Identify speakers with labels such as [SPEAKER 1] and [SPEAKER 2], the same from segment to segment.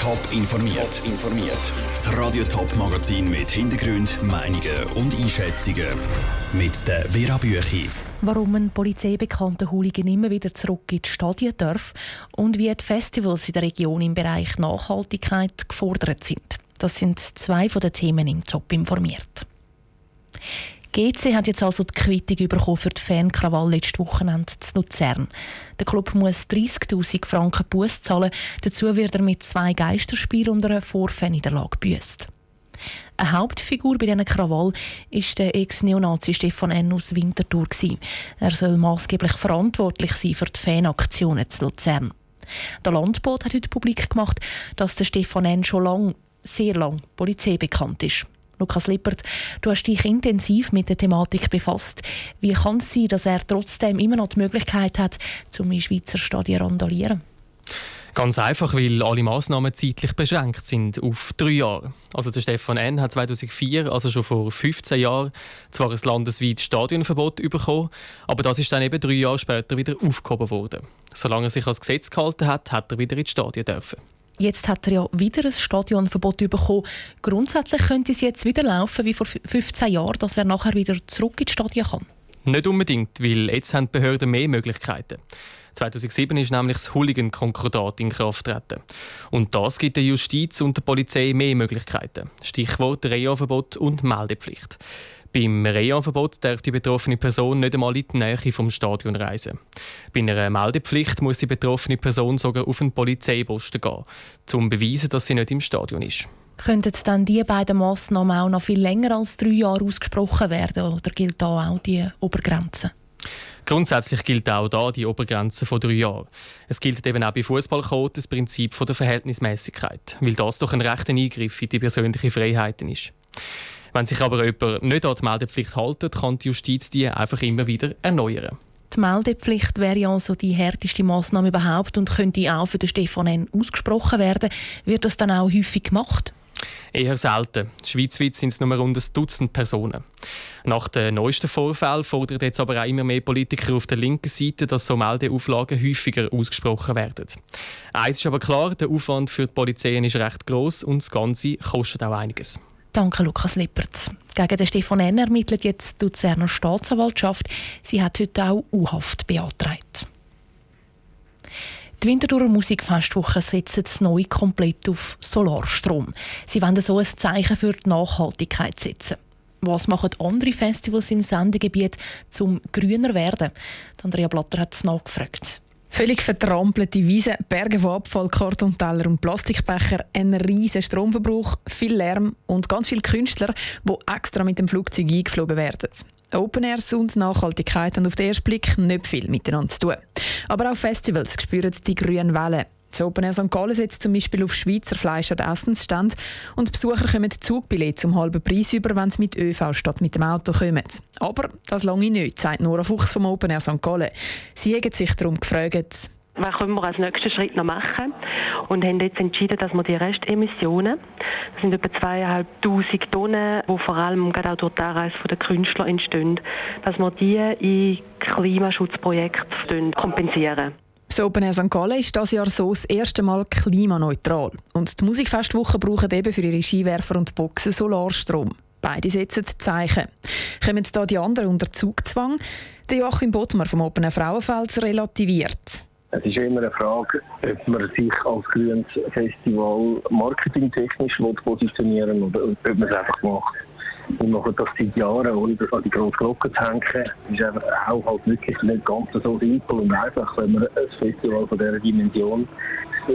[SPEAKER 1] Top informiert. informiert. Das Radio Top Magazin mit Hintergrund, Meinungen und Einschätzungen mit der Vera Büchi.
[SPEAKER 2] Warum ein polizeibekannter Hooligan immer wieder zurück in die Stadien darf und wie die Festivals in der Region im Bereich Nachhaltigkeit gefordert sind. Das sind zwei von den Themen im Top informiert. GC hat jetzt also die Quittung bekommen für die Fankrawall letztes Wochenende zu Luzern. Der Club muss 30'000 Franken Buß zahlen. Dazu wird er mit zwei Geisterspielen und einer Vorfanniederlage büßt. Eine Hauptfigur bei diesen Krawall war der Ex-Neonazi Stefan N. aus Winterthur. Er soll maßgeblich verantwortlich sein für die Fanaktionen zu Luzern. Der Landbot hat heute publik gemacht, dass der Stefan N. schon lang, sehr lang, Polizei bekannt ist. Lukas Lippert, du hast dich intensiv mit der Thematik befasst. Wie kann es sein, dass er trotzdem immer noch die Möglichkeit hat, zum Schweizer Stadion randalieren?
[SPEAKER 3] Ganz einfach, weil alle Massnahmen zeitlich beschränkt sind auf drei Jahre. Also der Stefan N. hat 2004, also schon vor 15 Jahren, zwar ein landesweites Stadionverbot bekommen, aber das ist dann eben drei Jahre später wieder aufgehoben worden. Solange er sich als Gesetz gehalten hat, hat er wieder ins Stadion dürfen.
[SPEAKER 2] Jetzt hat er ja wieder ein Stadionverbot bekommen. Grundsätzlich könnte es jetzt wieder laufen wie vor 15 Jahren, dass er nachher wieder zurück ins Stadion kann.
[SPEAKER 3] Nicht unbedingt, weil jetzt haben die Behörden mehr Möglichkeiten. 2007 ist nämlich das Hooligan-Konkordat in Kraft getreten. Und das gibt der Justiz und der Polizei mehr Möglichkeiten. Stichwort Reha-Verbot und Meldepflicht. Beim Reha-Verbot darf die betroffene Person nicht einmal in die Nähe vom Stadion reisen. Bei einer Meldepflicht muss die betroffene Person sogar auf einen Polizeiposten gehen, um zu beweisen, dass sie nicht im Stadion ist.
[SPEAKER 2] Könnten dann diese beiden Massnahmen auch noch viel länger als drei Jahre ausgesprochen werden oder gilt da auch die Obergrenze?
[SPEAKER 3] Grundsätzlich gilt auch da die Obergrenze von drei Jahren. Es gilt eben auch bei Fußballcode das Prinzip von der Verhältnismäßigkeit, weil das doch ein rechter Eingriff in die persönlichen Freiheiten ist. Wenn sich aber jemand nicht an die Meldepflicht hält, kann die Justiz die einfach immer wieder erneuern.
[SPEAKER 2] Die Meldepflicht wäre also die härteste Maßnahme überhaupt und könnte auch für den Stefan N. ausgesprochen werden. Wird das dann auch häufig gemacht?
[SPEAKER 3] Eher selten. Schweizweit sind es nur rund ein Dutzend Personen. Nach den neuesten Vorfällen fordern jetzt aber auch immer mehr Politiker auf der linken Seite, dass so Meldeauflagen häufiger ausgesprochen werden. Eins ist aber klar, der Aufwand für die Polizei ist recht groß und das Ganze kostet auch einiges.
[SPEAKER 2] Danke, Lukas Lippert. Gegen den Stefan N. ermittelt jetzt die Luzerner Staatsanwaltschaft. Sie hat heute auch U-Haft beantragt. Die Winterthurer Musikfestwoche setzt neu komplett auf Solarstrom. Sie wollen so ein Zeichen für die Nachhaltigkeit setzen. Was machen andere Festivals im Sendegebiet zum grüner werden? Andrea Blatter hat es nachgefragt.
[SPEAKER 4] Völlig vertrampelte Wiesen, Berge von Abfall, Kartonteller und Plastikbecher, ein riesiger Stromverbrauch, viel Lärm und ganz viele Künstler, die extra mit dem Flugzeug eingeflogen werden. Open Airs und Nachhaltigkeit haben auf den ersten Blick nicht viel miteinander zu tun. Aber auch Festivals spüren die grünen Wellen. Das Open St. Gallen setzt zum Beispiel auf Schweizer Fleisch an Essensstand und Besucher kommen Zugbillett zum halben Preis über, wenn sie mit ÖV statt mit dem Auto kommen. Aber das lange nicht, sagt Nora Fuchs vom Open Air St. Gallen. Sie haben sich darum gefragt,
[SPEAKER 5] was können wir als nächsten Schritt noch machen und haben jetzt entschieden, dass wir die Restemissionen, das sind etwa 2'500 Tonnen, die vor allem gerade auch durch die Anreise der Künstler entstehen, dass wir die in Klimaschutzprojekte kompensieren.
[SPEAKER 4] Das Open Air St. Gallen ist dieses Jahr so das erste Mal klimaneutral. Und die Musikfestwochen brauchen eben für ihre Skiwerfer und Boxen Solarstrom. Beide setzen Zeichen. Kommen da die anderen unter Zugzwang? Der Joachim Bottmer vom Open Air Frauenfels relativiert.
[SPEAKER 6] Es ist immer eine Frage, ob man sich als grünes Festival marketingtechnisch positionieren will oder ob man es einfach macht. Wir machen das seit Jahren, ohne an die grosse Glocke zu hängen. Ist einfach auch halt wirklich nicht ganz so simpel und einfach, wenn man ein Festival von dieser Dimension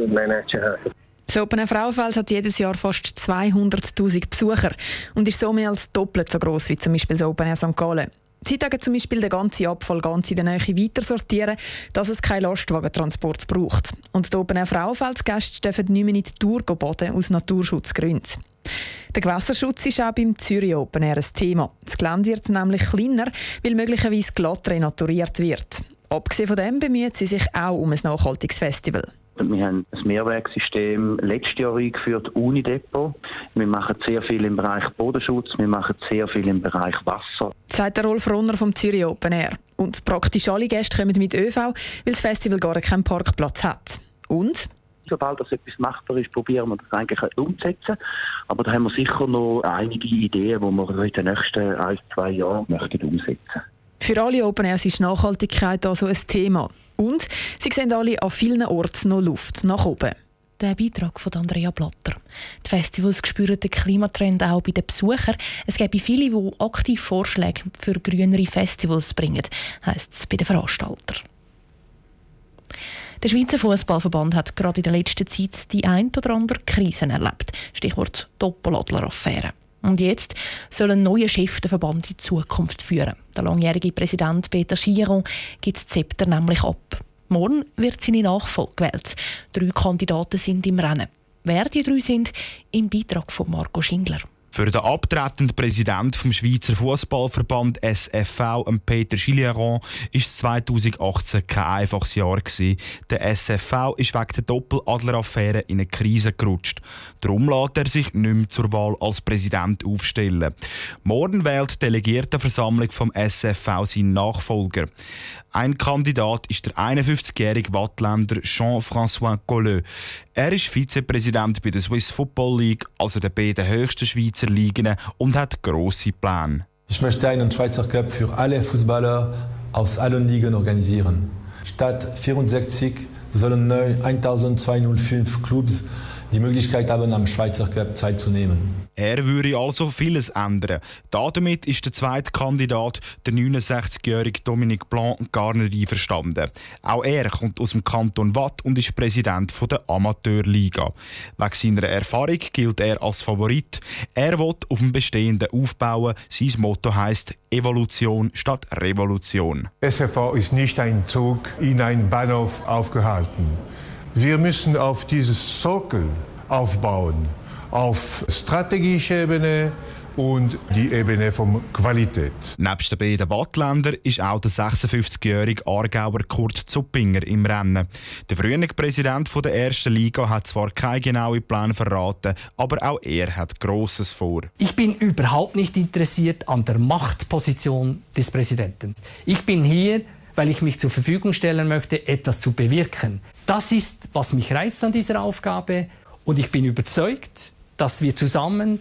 [SPEAKER 6] managen hat.
[SPEAKER 4] Das Open Frauenfeld hat jedes Jahr fast 200'000 Besucher und ist so mehr als doppelt so groß wie zum Beispiel das Open Air St. Gallen. Sie tagen zum Beispiel den ganzen Abfall ganz in der Nähe weiter sortieren, dass es keinen Lastwagentransport braucht. Und die Open Air Frauenfeldsgäste dürfen nicht mehr in die Tour baden aus Naturschutzgründen. Der Gewässerschutz ist auch beim Zürich Open Air ein Thema. Das Gelände wird nämlich kleiner, weil möglicherweise glatt renaturiert wird. Abgesehen von dem bemüht sie sich auch um ein nachhaltiges Festival.
[SPEAKER 7] Wir haben ein Mehrwerksystem letztes Jahr eingeführt, Unidepot. Wir machen sehr viel im Bereich Bodenschutz, wir machen sehr viel im Bereich Wasser.
[SPEAKER 4] Sagt der Rolf Ronner vom Zürich Open Air. Und praktisch alle Gäste kommen mit ÖV, weil das Festival gar keinen Parkplatz hat. Und?
[SPEAKER 7] sobald das etwas machbar ist, probieren wir das eigentlich umzusetzen. Aber da haben wir sicher noch einige Ideen, die wir in den nächsten ein, zwei Jahren möchten umsetzen
[SPEAKER 4] Für alle Open Airs ist Nachhaltigkeit also ein Thema. Und sie sehen alle an vielen Orten noch Luft nach oben.
[SPEAKER 2] Der Beitrag von Andrea Blatter. Die Festivals spüren den Klimatrend auch bei den Besuchern. Es gibt viele, die aktiv Vorschläge für grünere Festivals bringen, heisst es bei den Veranstaltern. Der Schweizer Fußballverband hat gerade in der letzten Zeit die ein oder andere Krisen erlebt. Stichwort Doppeladler-Affäre. Und jetzt soll ein neuer Chef den Verband in Zukunft führen. Der langjährige Präsident Peter Chiron gibt das Zepter nämlich ab. Morgen wird seine Nachfolge gewählt. Drei Kandidaten sind im Rennen. Wer die drei sind, im Beitrag von Marco Schindler.
[SPEAKER 8] Für den abtretenden Präsident vom Schweizer Fußballverband SFV, Peter Gilliaron, ist 2018 kein einfaches Jahr. Der SFV ist wegen der Doppeladler-Affäre in eine Krise gerutscht. Darum lässt er sich nicht mehr zur Wahl als Präsident aufstellen. Morgen wählt die Delegiertenversammlung vom SFV seinen Nachfolger. Ein Kandidat ist der 51-jährige Wattländer Jean-François Colleux. Er ist Vizepräsident bei der Swiss Football League, also der beiden höchsten Schweizer Ligen, und hat grosse Pläne.
[SPEAKER 9] Ich möchte einen Schweizer Cup für alle Fußballer aus allen Ligen organisieren. Statt 64 sollen neu 1205 Clubs die Möglichkeit haben, am Schweizer Cup teilzunehmen.
[SPEAKER 8] Er würde also vieles ändern. Damit ist der zweite Kandidat, der 69-jährige Dominique Blanc, gar nicht einverstanden. Auch er kommt aus dem Kanton Watt und ist Präsident der Amateurliga. Wegen seiner Erfahrung gilt er als Favorit. Er will auf dem Bestehenden aufbauen. Sein Motto heißt Evolution statt Revolution.
[SPEAKER 10] SFV ist nicht ein Zug in einen Bahnhof aufgehalten. Wir müssen auf dieses Sockel aufbauen, auf strategischer Ebene und die Ebene von Qualität.
[SPEAKER 8] Nebst den beiden Wattländer ist auch der 56-jährige Aargauer Kurt Zuppinger im Rennen. Der frühere Präsident der ersten Liga hat zwar keine genauen Pläne verraten, aber auch er hat Grosses vor.
[SPEAKER 11] Ich bin überhaupt nicht interessiert an der Machtposition des Präsidenten. Ich bin hier, weil ich mich zur Verfügung stellen möchte, etwas zu bewirken. Das ist, was mich reizt an dieser Aufgabe. Und ich bin überzeugt, dass wir zusammen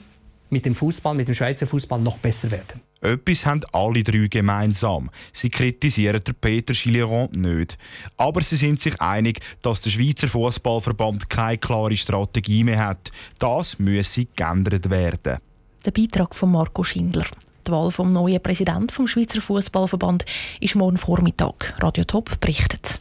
[SPEAKER 11] mit dem Fußball, mit dem Schweizer Fußball noch besser werden.
[SPEAKER 8] Etwas haben alle drei gemeinsam. Sie kritisieren der Peter Gilliron nicht. Aber sie sind sich einig, dass der Schweizer Fußballverband keine klare Strategie mehr hat. Das müsse geändert werden.
[SPEAKER 2] Der Beitrag von Marco Schindler. Die Wahl vom neuen Präsidenten vom Schweizer Fußballverband ist morgen Vormittag. Radio Top berichtet.